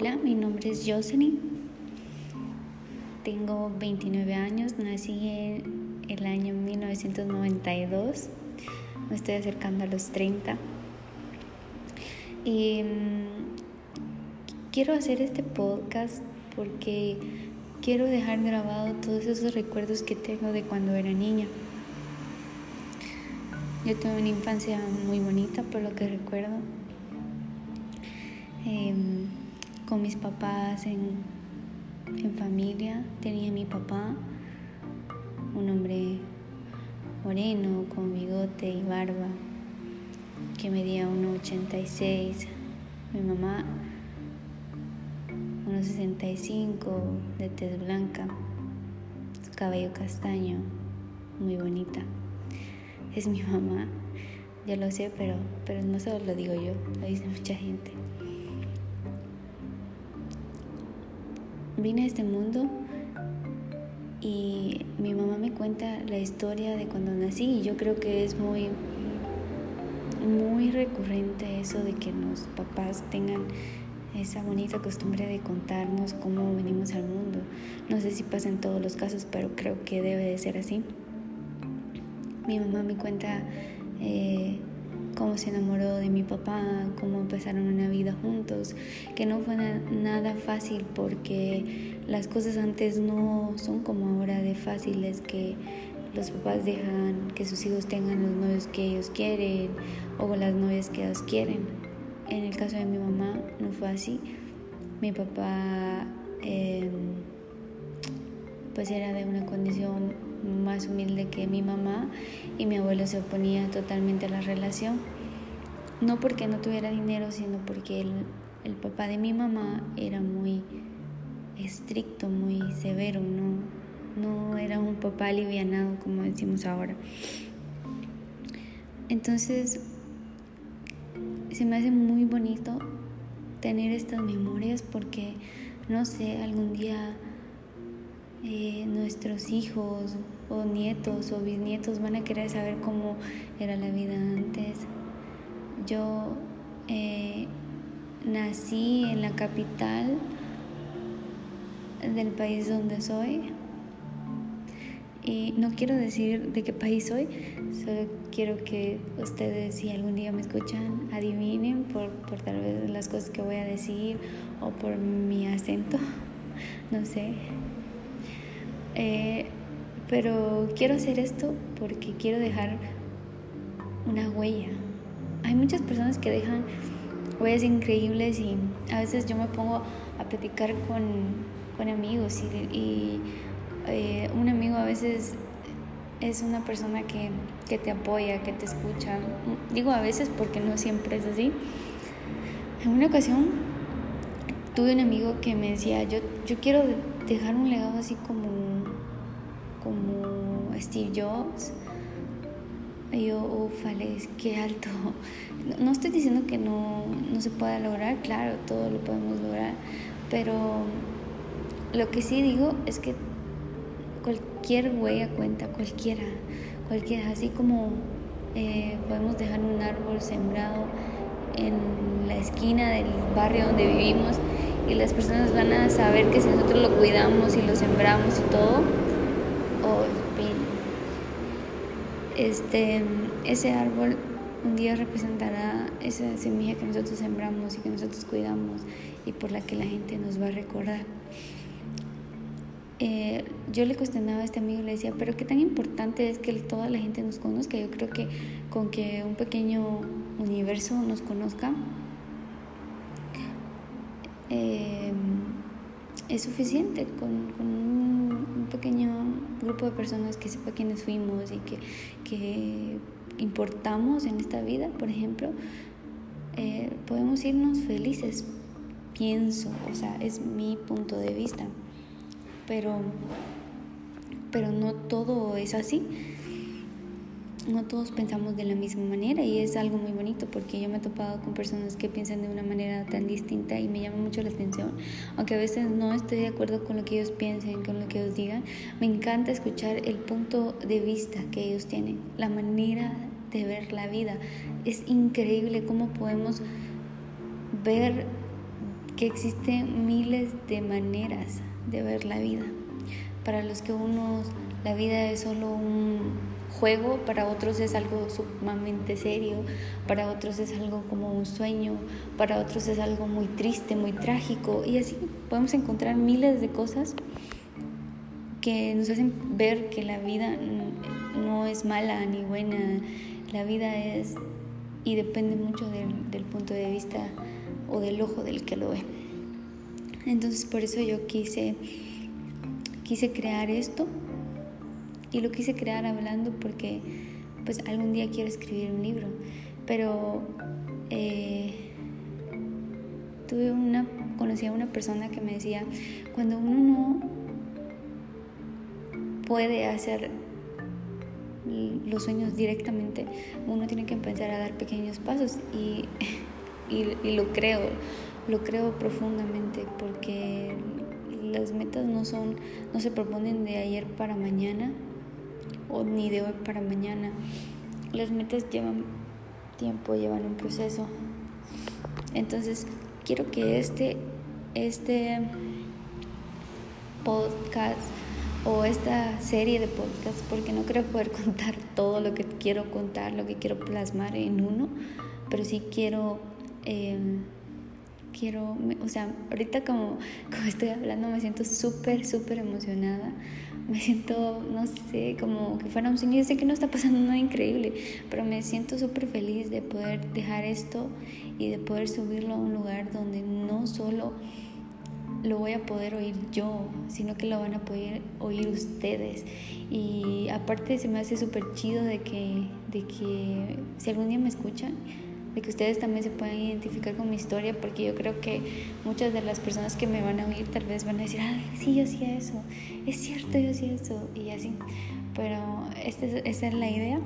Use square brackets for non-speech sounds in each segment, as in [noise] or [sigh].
Hola, mi nombre es Jocelyn. Tengo 29 años, nací en el año 1992. Me estoy acercando a los 30. Y mm, quiero hacer este podcast porque quiero dejar grabado todos esos recuerdos que tengo de cuando era niña. Yo tuve una infancia muy bonita por lo que recuerdo. Em, con mis papás en, en familia. Tenía mi papá, un hombre moreno, con bigote y barba, que medía 1,86. Mi mamá, 1,65, de tez blanca, cabello castaño, muy bonita. Es mi mamá, ya lo sé, pero, pero no solo lo digo yo, lo dice mucha gente. Vine a este mundo y mi mamá me cuenta la historia de cuando nací y yo creo que es muy muy recurrente eso de que los papás tengan esa bonita costumbre de contarnos cómo venimos al mundo. No sé si pasa en todos los casos, pero creo que debe de ser así. Mi mamá me cuenta eh, cómo se enamoró de mi papá, cómo empezaron una vida juntos, que no fue nada fácil porque las cosas antes no son como ahora de fáciles que los papás dejan que sus hijos tengan los novios que ellos quieren o las novias que ellos quieren. En el caso de mi mamá no fue así. Mi papá em, pues era de una condición más humilde que mi mamá y mi abuelo se oponía totalmente a la relación. No porque no tuviera dinero, sino porque el, papá de mi mamá era muy estricto, muy severo, no, no era un papá alivianado como decimos ahora. Entonces, se me hace muy bonito tener estas memorias porque, no sé, algún día eh, nuestros hijos o nietos o bisnietos van a querer saber cómo era la vida antes. Yo eh, nací en la capital del país donde soy y no quiero decir de qué país soy, solo quiero que ustedes si algún día me escuchan adivinen por, por tal vez las cosas que voy a decir o por mi acento, [laughs] no sé. Eh, pero quiero hacer esto porque quiero dejar una huella. Hay muchas personas que dejan huellas increíbles y a veces yo me pongo a platicar con, con amigos y, eh, un amigo a veces es una persona que, que, te apoya, que te escucha. Digo a veces porque no siempre es así. En una ocasión tuve un amigo que me decía, yo, yo quiero dejar un legado así como como Steve Jobs. Y yo, ufales, qué alto. No, estoy diciendo que no, no se pueda lograr, claro, todo lo podemos lograr, pero lo que sí digo es que cualquier huella cuenta, cualquiera, cualquiera, así como eh, podemos dejar un árbol sembrado en la esquina del barrio donde vivimos y las personas van a saber que si nosotros lo cuidamos y lo sembramos y todo, este, ese árbol un día representará esa semilla que nosotros sembramos y que nosotros cuidamos y por la que la gente nos va a recordar. Eh, yo le cuestionaba a este amigo le decía, pero qué tan importante es que toda la gente nos conozca. Yo creo que con que un pequeño universo nos conozca eh, es suficiente con, con pequeño grupo de personas que sepa quiénes fuimos y que, que importamos en esta vida, por ejemplo, eh, podemos irnos felices, pienso, o sea, es mi punto de vista, pero, pero no todo es así no todos pensamos de la misma manera y es algo muy bonito porque yo me he topado con personas que piensan de una manera tan distinta y me llama mucho la atención. Aunque a veces no estoy de acuerdo con lo que ellos piensen, con lo que ellos digan, me encanta escuchar el punto de vista que ellos tienen, la manera de ver la vida. Es increíble cómo podemos ver que existen miles de maneras de ver la vida. Para los que unos la vida es solo un juego, para otros es algo sumamente serio, para otros es algo como un sueño, para otros es algo muy triste, muy trágico. Y así podemos encontrar miles de cosas que nos hacen ver que la vida no es mala ni buena, la vida es y depende mucho del, del punto de vista o del ojo del que lo ve. Entonces por eso yo quise, quise crear esto y lo quise crear hablando porque pues algún día quiero escribir un libro, pero eh, tuve una, conocí a una persona que me decía, cuando uno no puede hacer los sueños directamente, uno tiene que empezar a dar pequeños pasos y, [laughs] y, lo creo, lo creo profundamente porque las metas no son, no se proponen de ayer para mañana o ni de hoy para mañana. Las metas llevan tiempo, llevan un proceso. Entonces, quiero que este, este podcast o esta serie de podcasts, porque no creo poder [laughs] contar todo lo que quiero contar, lo que quiero plasmar en uno, pero sí quiero, eh, quiero, o sea, ahorita como, como estoy hablando me siento súper, súper emocionada, me siento, no sé, como que fuera un sueño, yo sé que no está pasando nada increíble, pero me siento súper feliz de poder dejar esto y de poder subirlo a un lugar donde no solo lo voy a poder oír yo, sino que lo van a poder oír ustedes. Y aparte se me hace súper chido de que, de que si algún día me escuchan, de que ustedes también se puedan identificar con mi historia, porque yo creo que muchas de las personas que me van a oír tal vez van a decir, ah, sí, yo hacía eso, es cierto, yo hacía eso, y así. Pero esta es, esta es la idea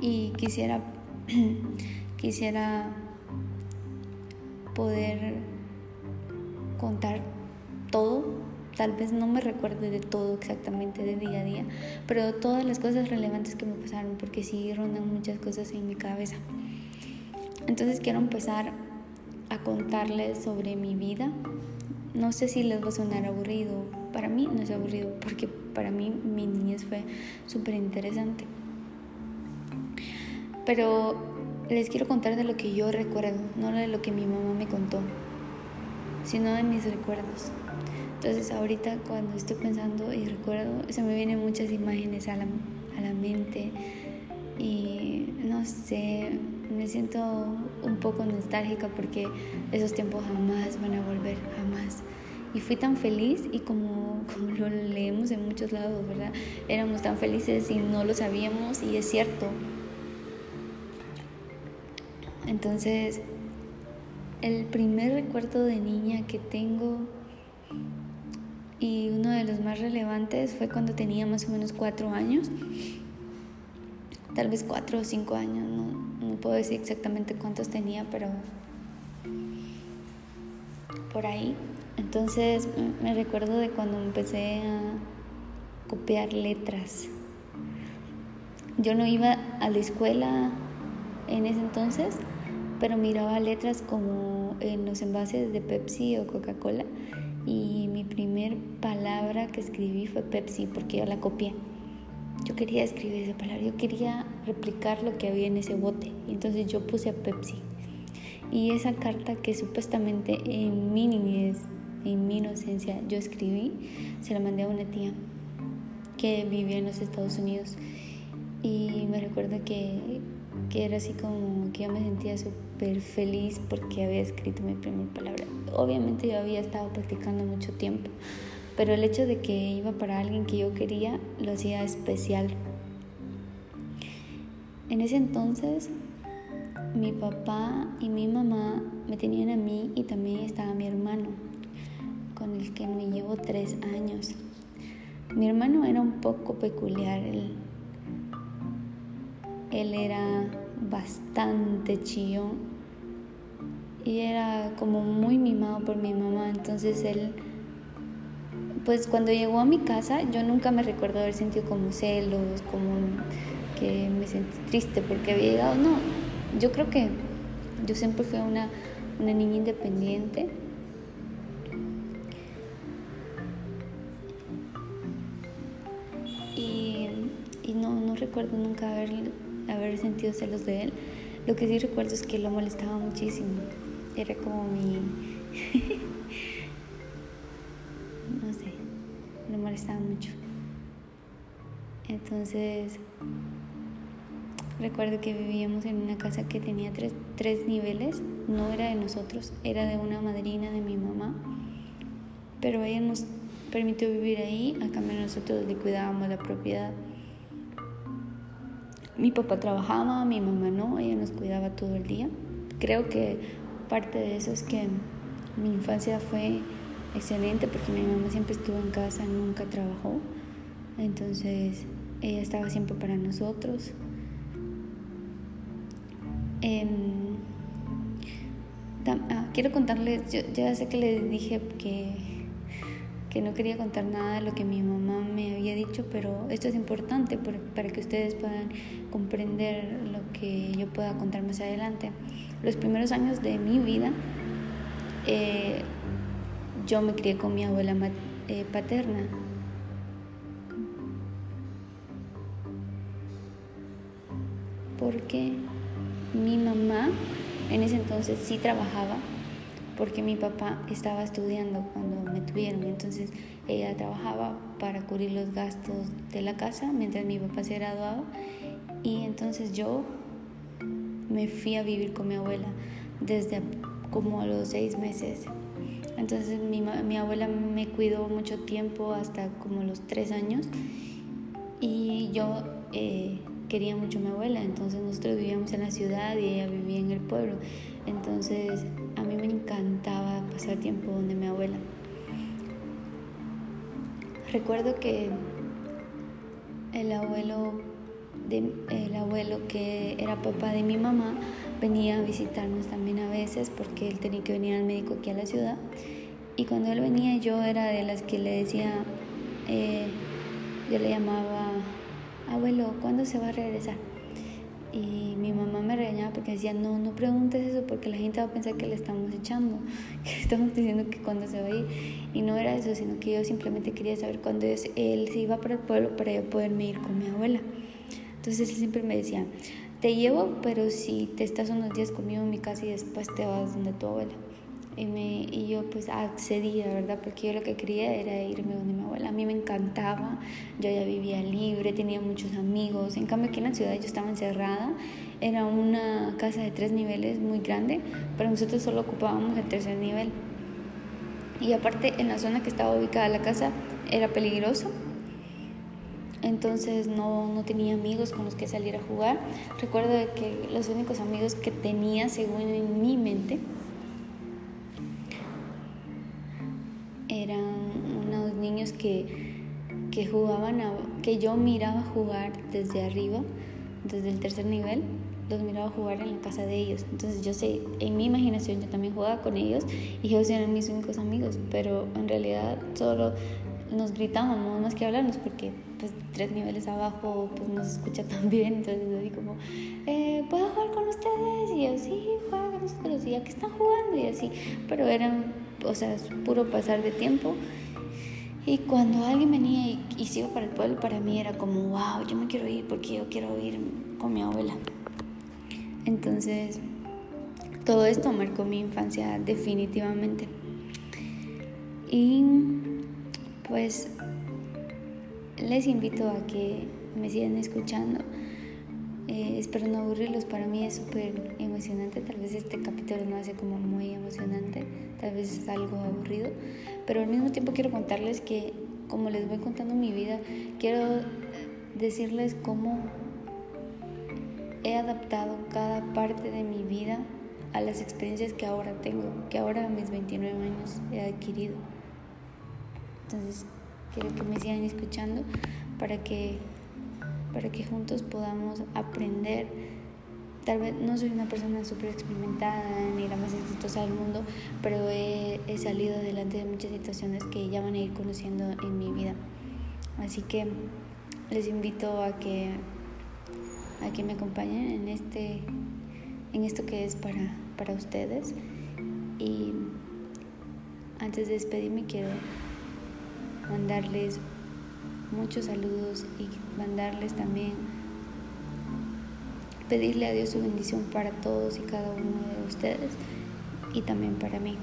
y quisiera, [clears throat] quisiera poder contar todo. Tal vez no me recuerde de todo exactamente de día a día, pero todas las cosas relevantes que me pasaron, porque sí rondan muchas cosas en mi cabeza. Entonces quiero empezar a contarles sobre mi vida. No sé si les va a sonar aburrido. Para mí no es aburrido, porque para mí mi niñez fue súper interesante. Pero les quiero contar de lo que yo recuerdo, no de lo que mi mamá me contó sino de mis recuerdos. Entonces ahorita cuando estoy pensando y recuerdo, se me vienen muchas imágenes a la, a la mente y no sé, me siento un poco nostálgica porque esos tiempos jamás van a volver, jamás. Y fui tan feliz y como, [laughs] como lo leemos en muchos lados, ¿verdad? Éramos tan felices y no lo sabíamos y es cierto. Entonces, el primer recuerdo de niña que tengo y uno de los más relevantes fue cuando tenía más o menos cuatro años, tal vez cuatro o cinco años, no, puedo decir exactamente cuántos tenía, pero por ahí. Entonces me recuerdo de cuando empecé a copiar letras. Yo no iba a la escuela en ese entonces, pero miraba letras como en los envases de Pepsi o Coca-Cola y mi primer palabra que escribí fue Pepsi porque yo la copié. Yo quería escribir esa palabra, yo quería replicar lo que había en ese bote entonces yo puse a Pepsi. Y esa carta que supuestamente en mi niñez, en mi inocencia, yo escribí, se la mandé a una tía que vivía en los Estados Unidos. Y me recuerdo que que era así como que yo me sentía súper feliz porque había escrito mi primera palabra. Obviamente yo había estado practicando mucho tiempo, pero el hecho de que iba para alguien que yo quería lo hacía especial. En ese entonces mi papá y mi mamá me tenían a mí y también estaba mi hermano, con el que me llevo tres años. Mi hermano era un poco peculiar, él él era bastante chillón y era como muy mimado por mi mamá. Entonces él, pues cuando llegó a mi casa yo nunca me recuerdo haber sentido como celos, como que me sentí triste porque había llegado. No, yo creo que yo siempre fui una, una niña independiente. Y, y no, no, recuerdo nunca haber, haber sentido celos de él. Lo que sí recuerdo es que lo molestaba muchísimo. Era como mi... [laughs] mucho. Entonces, recuerdo que vivíamos en una casa que tenía tres, tres niveles. No era de nosotros, era de una madrina de mi mamá. Pero ella nos permitió vivir ahí, a cambio nosotros le cuidábamos la propiedad. Mi papá trabajaba, mi mamá no, ella nos cuidaba todo el día. Creo que parte de eso es que mi infancia fue excelente porque mi mamá siempre estuvo en casa, nunca trabajó. Entonces ella estaba siempre para nosotros. Em, ah, quiero contarles, yo ya sé que les dije que que no quería contar nada de lo que mi mamá me había dicho, pero esto es importante para que ustedes puedan comprender lo que yo pueda contar más adelante. Los primeros años de mi vida, eh, yo me crié con mi abuela eh, paterna. Porque mi mamá en ese entonces sí trabajaba porque mi papá estaba estudiando cuando me tuvieron, entonces ella trabajaba para cubrir los gastos de la casa mientras mi papá se graduaba y entonces yo me fui a vivir con mi abuela desde como a los seis meses. Entonces mi, mi abuela me cuidó mucho tiempo, hasta como los tres años, y yo eh, quería mucho a mi abuela, entonces nosotros vivíamos en la ciudad y ella vivía en el pueblo. Entonces a mí me encantaba pasar tiempo donde mi abuela. Recuerdo que el abuelo, de, el abuelo que era papá de mi mamá venía a visitarnos también a veces porque él tenía que venir al médico aquí a la ciudad. Y cuando él venía yo era de las que le decía, eh, yo le llamaba, abuelo, ¿cuándo se va a regresar? Y mi mamá me regañaba porque decía, no, no preguntes eso porque la gente va a pensar que le estamos echando, [laughs] que le estamos diciendo que cuando se va a ir. Y no era eso, sino que yo simplemente quería saber cuándo él se iba para el pueblo para yo poderme ir con mi abuela. Entonces él siempre me decía, te llevo, pero si te estás unos días conmigo en mi casa y después te vas donde tu abuela. Y, me, y yo pues accedía, ¿verdad? Porque yo lo que quería era irme donde mi abuela. A mí me encantaba, yo ya vivía libre, tenía muchos amigos. En cambio aquí en la ciudad yo estaba encerrada. Era una casa de tres niveles muy grande, pero nosotros solo ocupábamos el tercer nivel. Y aparte en la zona que estaba ubicada la casa era peligroso. Entonces no, no tenía amigos con los que salir a jugar. Recuerdo que los únicos amigos que tenía, según en mi mente, eran unos niños que, que jugaban, que yo miraba jugar desde arriba, desde el tercer nivel, los miraba jugar en la casa de ellos. Entonces yo sé, en mi imaginación yo también jugaba con ellos y ellos eran mis únicos amigos, pero en realidad solo nos gritábamos más que hablarnos porque pues tres niveles abajo pues nos escucha tan [laughs] bien, entonces así como, eh, ¿puedo jugar con ustedes? Y yo, sí, juega con nosotros, y ya que están jugando y así, pero eran o sea, es puro pasar de tiempo. Y cuando alguien venía y, y se iba para el pueblo, para mí era como, wow, yo me quiero ir porque yo quiero ir con mi abuela. Entonces, todo esto marcó mi infancia definitivamente. Y pues les invito a que me sigan escuchando. Eh, espero no aburrirlos, para mí es súper emocionante, tal vez este capítulo no hace como muy emocionante, tal vez es algo aburrido, pero al mismo tiempo quiero contarles que como les voy contando mi vida, quiero decirles cómo he adaptado cada parte de mi vida a las experiencias que ahora tengo, que ahora a mis 29 años he adquirido. Entonces, quiero que me sigan escuchando para que para que juntos podamos aprender. Tal vez no soy una persona súper experimentada ni la más exitosa del mundo, pero he, he salido adelante de muchas situaciones que ya van a ir conociendo en mi vida. Así que les invito a que, a que me acompañen en, este, en esto que es para, para ustedes. Y antes de despedirme quiero mandarles muchos saludos y mandarles también, pedirle a Dios su bendición para todos y cada uno de ustedes y también para mí.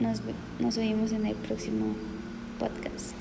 Nos, nos oímos en el próximo podcast.